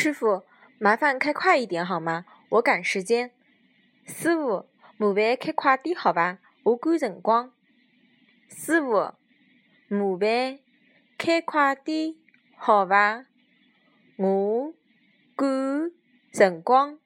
师傅，麻烦开快一点好吗？我赶时间。师傅，麻烦开快点，好吧？我赶辰光。师傅，麻烦开快点，好吧？我赶辰光。